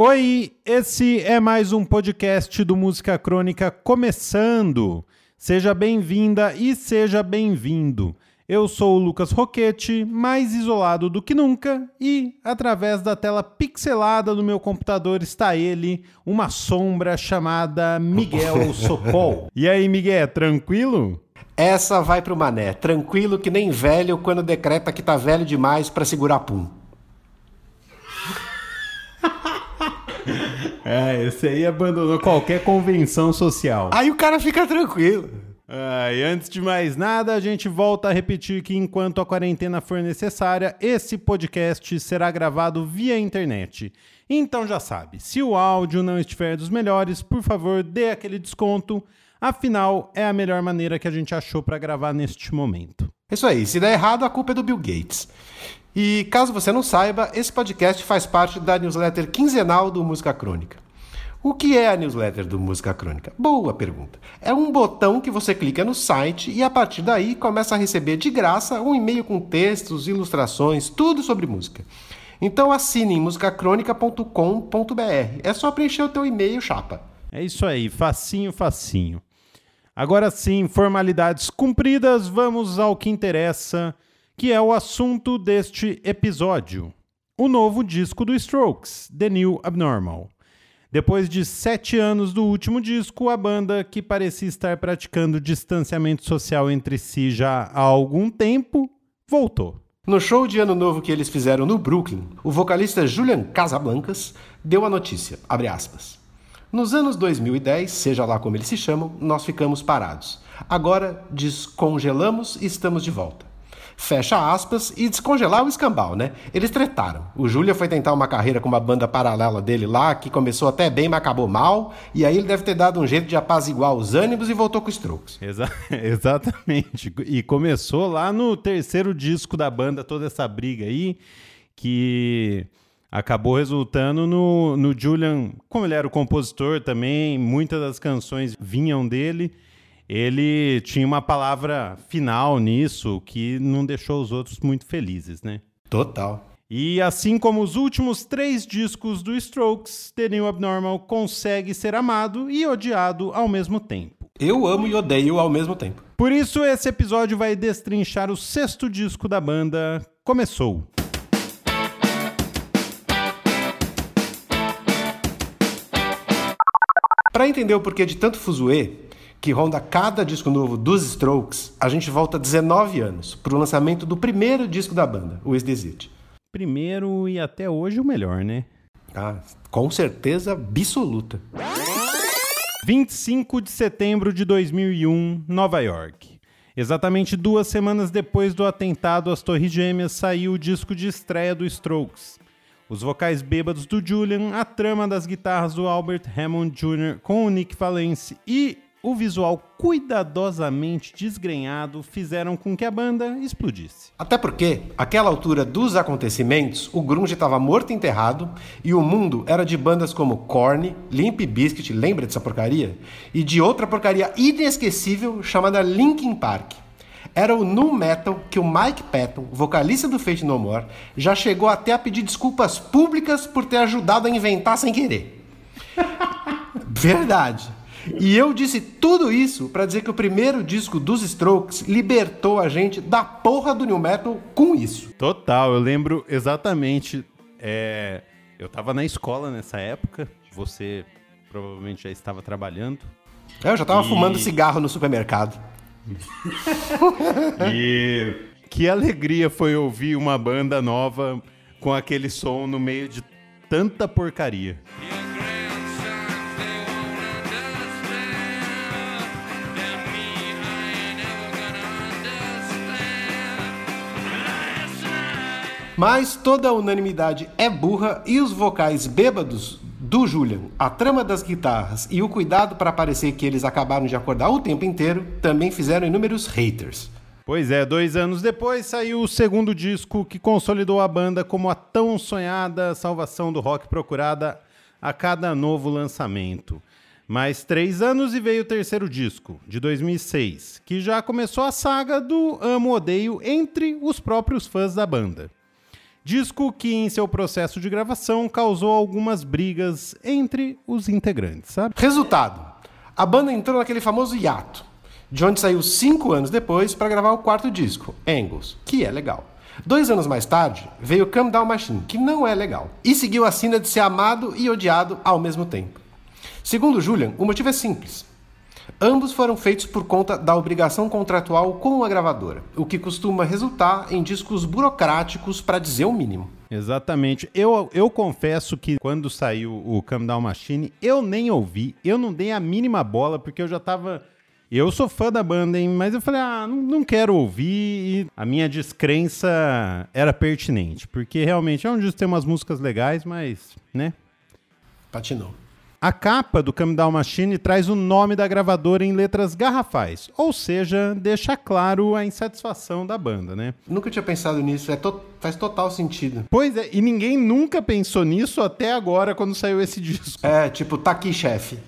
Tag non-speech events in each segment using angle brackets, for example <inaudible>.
Oi, esse é mais um podcast do Música Crônica começando. Seja bem-vinda e seja bem-vindo. Eu sou o Lucas Roquete, mais isolado do que nunca, e através da tela pixelada do meu computador está ele, uma sombra chamada Miguel <laughs> Sopol. E aí, Miguel, tranquilo? Essa vai pro mané, tranquilo que nem velho quando decreta que tá velho demais para segurar pum. É, esse aí abandonou qualquer convenção social. Aí o cara fica tranquilo. Ah, e antes de mais nada, a gente volta a repetir que enquanto a quarentena for necessária, esse podcast será gravado via internet. Então já sabe, se o áudio não estiver dos melhores, por favor, dê aquele desconto. Afinal, é a melhor maneira que a gente achou para gravar neste momento. Isso aí, se der errado, a culpa é do Bill Gates. E caso você não saiba, esse podcast faz parte da newsletter quinzenal do Música Crônica. O que é a newsletter do Música Crônica? Boa pergunta. É um botão que você clica no site e a partir daí começa a receber de graça um e-mail com textos, ilustrações, tudo sobre música. Então assine em musicacronica.com.br. É só preencher o teu e-mail, chapa. É isso aí, facinho, facinho. Agora sim, formalidades cumpridas, vamos ao que interessa, que é o assunto deste episódio. O novo disco do Strokes, The New Abnormal. Depois de sete anos do último disco, a banda, que parecia estar praticando distanciamento social entre si já há algum tempo, voltou. No show de ano novo que eles fizeram no Brooklyn, o vocalista Julian Casablancas deu a notícia, aspas, Nos anos 2010, seja lá como eles se chamam, nós ficamos parados. Agora descongelamos e estamos de volta fecha aspas, e descongelar o escambau, né? Eles tretaram. O Júlia foi tentar uma carreira com uma banda paralela dele lá, que começou até bem, mas acabou mal, e aí ele deve ter dado um jeito de apaziguar os ânimos e voltou com os Strokes. Exa <laughs> exatamente. E começou lá no terceiro disco da banda, toda essa briga aí, que acabou resultando no, no Julian, como ele era o compositor também, muitas das canções vinham dele ele tinha uma palavra final nisso que não deixou os outros muito felizes, né? Total. E assim como os últimos três discos do Strokes, The New Abnormal consegue ser amado e odiado ao mesmo tempo. Eu amo e odeio ao mesmo tempo. Por isso, esse episódio vai destrinchar o sexto disco da banda. Começou! Para entender o porquê de tanto fuzuê, que ronda cada disco novo dos Strokes, a gente volta 19 anos para o lançamento do primeiro disco da banda, o Is This It. Primeiro e até hoje o melhor, né? Ah, com certeza absoluta. 25 de setembro de 2001, Nova York. Exatamente duas semanas depois do atentado às Torres Gêmeas, saiu o disco de estreia do Strokes. Os vocais bêbados do Julian, a trama das guitarras do Albert Hammond Jr. com o Nick Valence e o visual cuidadosamente desgrenhado fizeram com que a banda explodisse. Até porque, àquela altura dos acontecimentos, o grunge estava morto e enterrado e o mundo era de bandas como Korn, Limp Bizkit, lembra dessa porcaria? E de outra porcaria inesquecível chamada Linkin Park. Era o nu metal que o Mike Patton, vocalista do Fate No More, já chegou até a pedir desculpas públicas por ter ajudado a inventar sem querer. <laughs> Verdade. E eu disse tudo isso para dizer que o primeiro disco dos Strokes libertou a gente da porra do new metal com isso. Total, eu lembro exatamente. É, eu tava na escola nessa época, você provavelmente já estava trabalhando. É, eu já tava e... fumando cigarro no supermercado. <laughs> e que alegria foi ouvir uma banda nova com aquele som no meio de tanta porcaria. Mas toda unanimidade é burra e os vocais bêbados do Julian, a trama das guitarras e o cuidado para parecer que eles acabaram de acordar o tempo inteiro também fizeram inúmeros haters. Pois é, dois anos depois saiu o segundo disco que consolidou a banda como a tão sonhada salvação do rock procurada a cada novo lançamento. Mais três anos e veio o terceiro disco, de 2006, que já começou a saga do amo-odeio entre os próprios fãs da banda. Disco que, em seu processo de gravação, causou algumas brigas entre os integrantes, sabe? Resultado: a banda entrou naquele famoso hiato, de onde saiu cinco anos depois para gravar o quarto disco, Angles, que é legal. Dois anos mais tarde, veio Come Down Machine, que não é legal, e seguiu a sina de ser amado e odiado ao mesmo tempo. Segundo Julian, o motivo é simples. Ambos foram feitos por conta da obrigação contratual com a gravadora, o que costuma resultar em discos burocráticos, para dizer o mínimo. Exatamente. Eu, eu confesso que quando saiu o Come Down Machine, eu nem ouvi, eu não dei a mínima bola, porque eu já tava. Eu sou fã da banda, hein? Mas eu falei, ah, não, não quero ouvir. E a minha descrença era pertinente, porque realmente é um disco tem umas músicas legais, mas, né? Patinou. A capa do Come Down Machine traz o nome da gravadora em letras garrafais, ou seja, deixa claro a insatisfação da banda, né? Nunca tinha pensado nisso, é to faz total sentido. Pois é, e ninguém nunca pensou nisso até agora quando saiu esse <laughs> disco. É, tipo, tá aqui, chefe.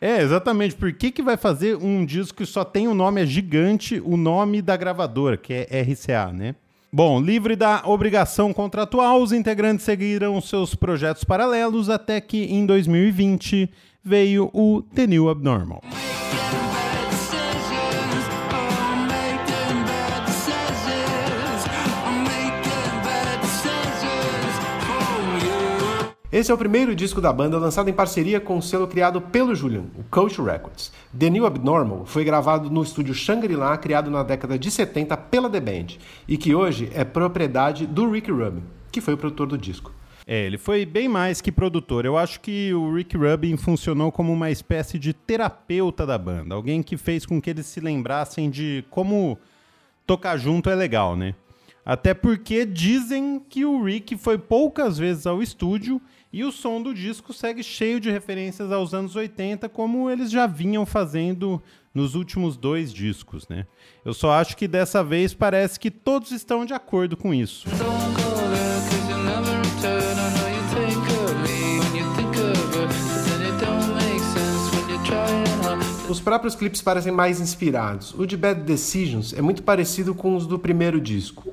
É, exatamente. Por que, que vai fazer um disco que só tem o um nome, é gigante, o nome da gravadora, que é RCA, né? Bom, livre da obrigação contratual, os integrantes seguiram seus projetos paralelos até que em 2020 veio o The New Abnormal. Esse é o primeiro disco da banda lançado em parceria com o selo criado pelo Julian, o Coach Records. The New Abnormal foi gravado no estúdio Shangri-La, criado na década de 70 pela The Band, e que hoje é propriedade do Rick Rubin, que foi o produtor do disco. É, ele foi bem mais que produtor. Eu acho que o Rick Rubin funcionou como uma espécie de terapeuta da banda, alguém que fez com que eles se lembrassem de como tocar junto é legal, né? Até porque dizem que o Rick foi poucas vezes ao estúdio e o som do disco segue cheio de referências aos anos 80, como eles já vinham fazendo nos últimos dois discos, né? Eu só acho que dessa vez parece que todos estão de acordo com isso. Os próprios clipes parecem mais inspirados. O de Bad Decisions é muito parecido com os do primeiro disco.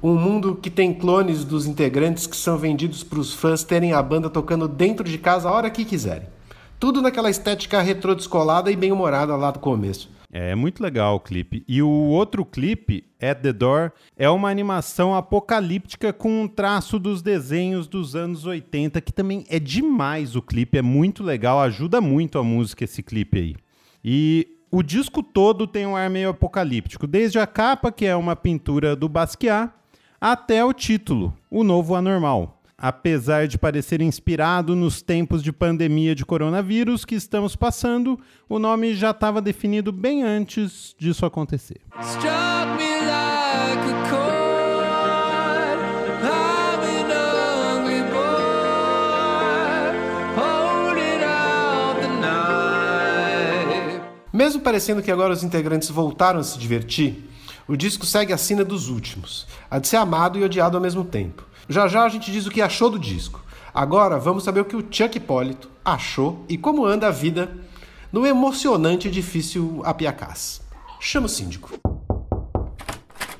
Um mundo que tem clones dos integrantes que são vendidos para os fãs terem a banda tocando dentro de casa a hora que quiserem. Tudo naquela estética retrô descolada e bem-humorada lá do começo. É muito legal o clipe. E o outro clipe, At the Door, é uma animação apocalíptica com um traço dos desenhos dos anos 80, que também é demais o clipe, é muito legal, ajuda muito a música esse clipe aí. E o disco todo tem um ar meio apocalíptico, desde a capa, que é uma pintura do Basquiat, até o título, O Novo Anormal. Apesar de parecer inspirado nos tempos de pandemia de coronavírus que estamos passando, o nome já estava definido bem antes disso acontecer. Mesmo parecendo que agora os integrantes voltaram a se divertir, o disco segue a sina dos últimos, a de ser amado e odiado ao mesmo tempo. Já já a gente diz o que achou do disco. Agora vamos saber o que o Chuck Hipólito achou e como anda a vida no emocionante e difícil Apiacás. Chama o síndico.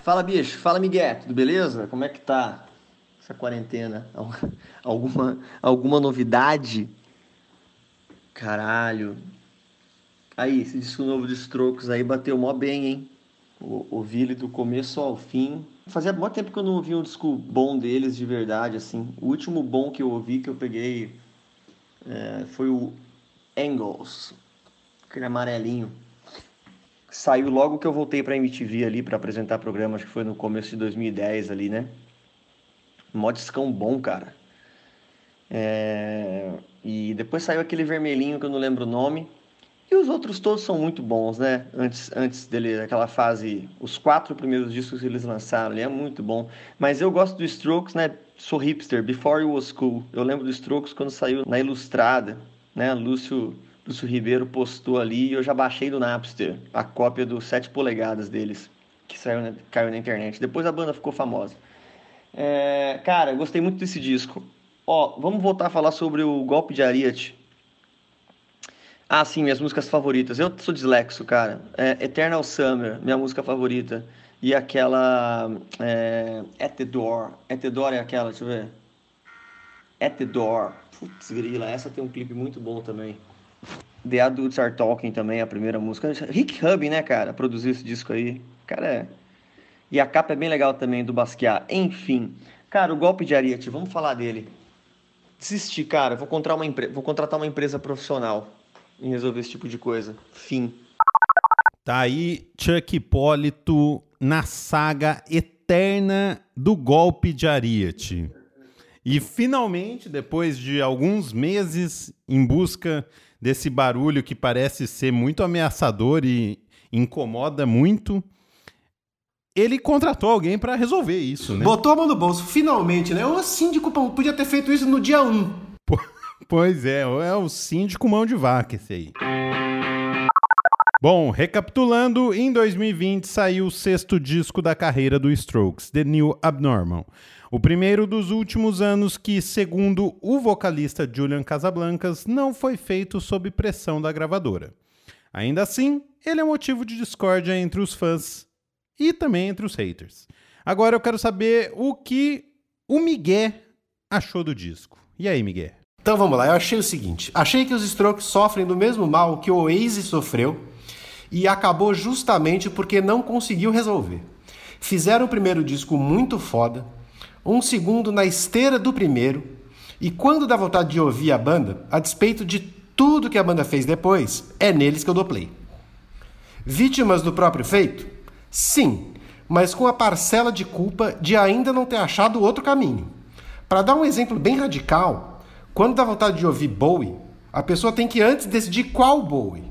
Fala, bicho. Fala, Miguel. Tudo beleza? Como é que tá essa quarentena? <laughs> Alguma, alguma novidade? Caralho, Aí, esse disco novo de Strokes aí bateu mó bem, hein? Ouvi ele do começo ao fim. Fazia muito tempo que eu não ouvi um disco bom deles de verdade, assim. O último bom que eu ouvi, que eu peguei, é, foi o Angles, aquele amarelinho. Saiu logo que eu voltei pra MTV ali para apresentar programa, acho que foi no começo de 2010 ali, né? Mó discão bom, cara. É... E depois saiu aquele vermelhinho que eu não lembro o nome e os outros todos são muito bons, né? Antes, antes dele, aquela fase, os quatro primeiros discos que eles lançaram, ele é muito bom. Mas eu gosto do Strokes, né? Sou hipster, Before It Was Cool. Eu lembro do Strokes quando saiu na Ilustrada, né? Lúcio, Lúcio Ribeiro postou ali e eu já baixei do Napster a cópia dos 7 polegadas deles, que saiu, né? caiu na internet. Depois a banda ficou famosa. É, cara, gostei muito desse disco. Ó, vamos voltar a falar sobre o golpe de Ariete ah, sim, minhas músicas favoritas. Eu sou dislexo, cara. É Eternal Summer, minha música favorita. E aquela. É, At the Door. At the Door é aquela, deixa eu ver. At the Door. Putz, grila, essa tem um clipe muito bom também. The Adults Are Talking também, a primeira música. Rick Hub, né, cara? Produziu esse disco aí. Cara, é. E a capa é bem legal também do Basquiat. Enfim. Cara, o golpe de Ariete, vamos falar dele. Desisti, cara. Vou contratar uma, empre... vou contratar uma empresa profissional em resolver esse tipo de coisa. Fim. Tá aí Chuck Hipólito na saga eterna do golpe de Ariete. E finalmente, depois de alguns meses em busca desse barulho que parece ser muito ameaçador e incomoda muito, ele contratou alguém para resolver isso, né? Botou a mão no bolso, finalmente, né? O síndico podia ter feito isso no dia 1. <laughs> Pois é, é o síndico mão de vaca esse aí. Bom, recapitulando, em 2020 saiu o sexto disco da carreira do Strokes, The New Abnormal. O primeiro dos últimos anos que, segundo o vocalista Julian Casablancas, não foi feito sob pressão da gravadora. Ainda assim, ele é motivo de discórdia entre os fãs e também entre os haters. Agora eu quero saber o que o Miguel achou do disco. E aí, Miguel? Então vamos lá, eu achei o seguinte: achei que os Strokes sofrem do mesmo mal que o Oasis sofreu e acabou justamente porque não conseguiu resolver. Fizeram o primeiro disco muito foda, um segundo na esteira do primeiro, e quando dá vontade de ouvir a banda, a despeito de tudo que a banda fez depois, é neles que eu dou play. Vítimas do próprio feito? Sim, mas com a parcela de culpa de ainda não ter achado outro caminho. Para dar um exemplo bem radical, quando dá vontade de ouvir Bowie, a pessoa tem que antes decidir qual Bowie.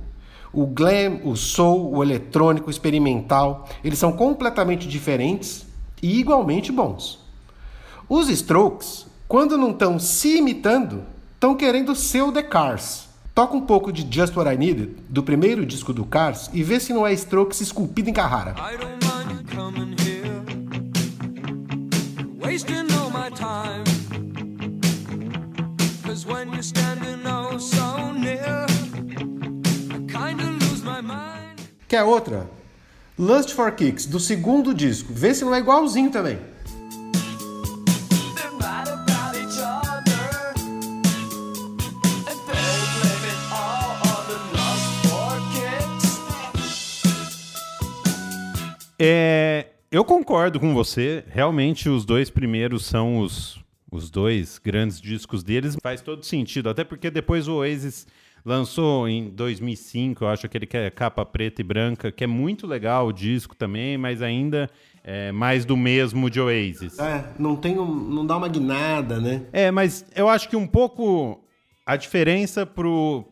O glam, o soul, o eletrônico, o experimental, eles são completamente diferentes e igualmente bons. Os Strokes, quando não estão se imitando, estão querendo ser o The Cars. Toca um pouco de Just What I Needed, do primeiro disco do Cars, e vê se não é Strokes esculpido em Carrara. Quer outra? Lust for Kicks, do segundo disco. Vê se não é igualzinho também. É, eu concordo com você. Realmente, os dois primeiros são os, os dois grandes discos deles. Faz todo sentido. Até porque depois o Oasis lançou em 2005, eu acho aquele que é capa preta e branca, que é muito legal o disco também, mas ainda é mais do mesmo de Oasis. É, não tem um, não dá uma guinada, né? É, mas eu acho que um pouco a diferença pro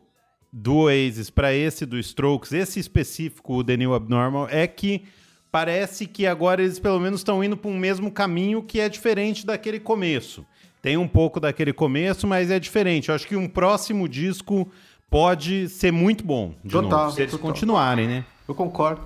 do Oasis para esse do Strokes, esse específico, o The New Abnormal, é que parece que agora eles pelo menos estão indo para um mesmo caminho que é diferente daquele começo. Tem um pouco daquele começo, mas é diferente. Eu acho que um próximo disco pode ser muito bom. De total, novo, se eles total. continuarem, né? Eu concordo.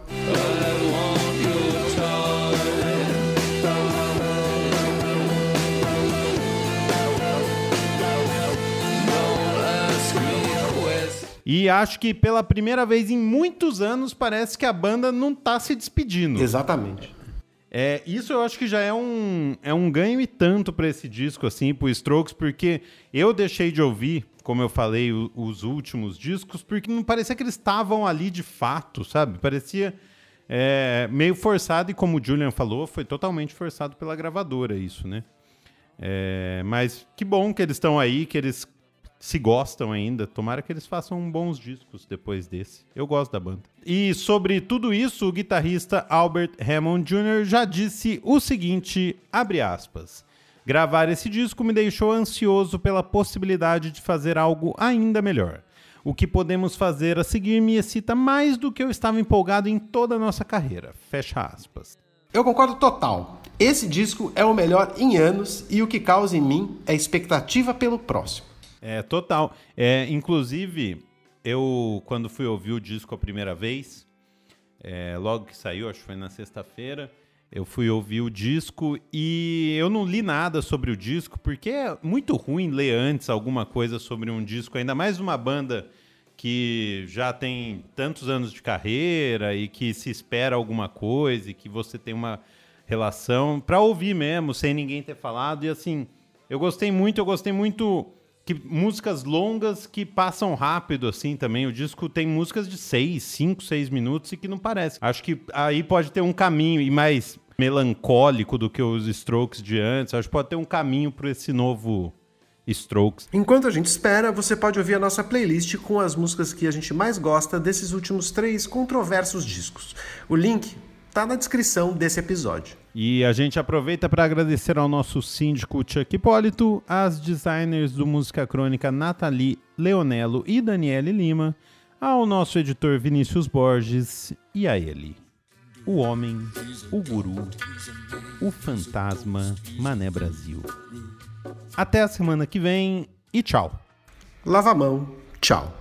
E acho que pela primeira vez em muitos anos parece que a banda não tá se despedindo. Exatamente. É, isso eu acho que já é um, é um ganho e tanto para esse disco, assim, pro Strokes, porque eu deixei de ouvir, como eu falei, o- os últimos discos, porque não parecia que eles estavam ali de fato, sabe? Parecia é, meio forçado, e como o Julian falou, foi totalmente forçado pela gravadora isso, né? É, mas que bom que eles estão aí, que eles se gostam ainda. Tomara que eles façam bons discos depois desse. Eu gosto da banda. E sobre tudo isso, o guitarrista Albert Hammond Jr. já disse o seguinte, abre aspas. Gravar esse disco me deixou ansioso pela possibilidade de fazer algo ainda melhor. O que podemos fazer a seguir me excita mais do que eu estava empolgado em toda a nossa carreira. Fecha aspas. Eu concordo total. Esse disco é o melhor em anos e o que causa em mim é expectativa pelo próximo. É, total. É, inclusive, eu, quando fui ouvir o disco a primeira vez, é, logo que saiu, acho que foi na sexta-feira, eu fui ouvir o disco e eu não li nada sobre o disco, porque é muito ruim ler antes alguma coisa sobre um disco, ainda mais uma banda que já tem tantos anos de carreira e que se espera alguma coisa e que você tem uma relação para ouvir mesmo, sem ninguém ter falado. E assim, eu gostei muito, eu gostei muito que músicas longas que passam rápido assim também. O disco tem músicas de 6, 5, 6 minutos e que não parece. Acho que aí pode ter um caminho e mais melancólico do que os Strokes de antes. Acho que pode ter um caminho para esse novo Strokes. Enquanto a gente espera, você pode ouvir a nossa playlist com as músicas que a gente mais gosta desses últimos três controversos discos. O link tá na descrição desse episódio. E a gente aproveita para agradecer ao nosso síndico Chuck Hipólito, às designers do Música Crônica Nathalie Leonello e Daniele Lima, ao nosso editor Vinícius Borges e a ele, o homem, o guru, o fantasma Mané Brasil. Até a semana que vem e tchau. Lava a mão, tchau.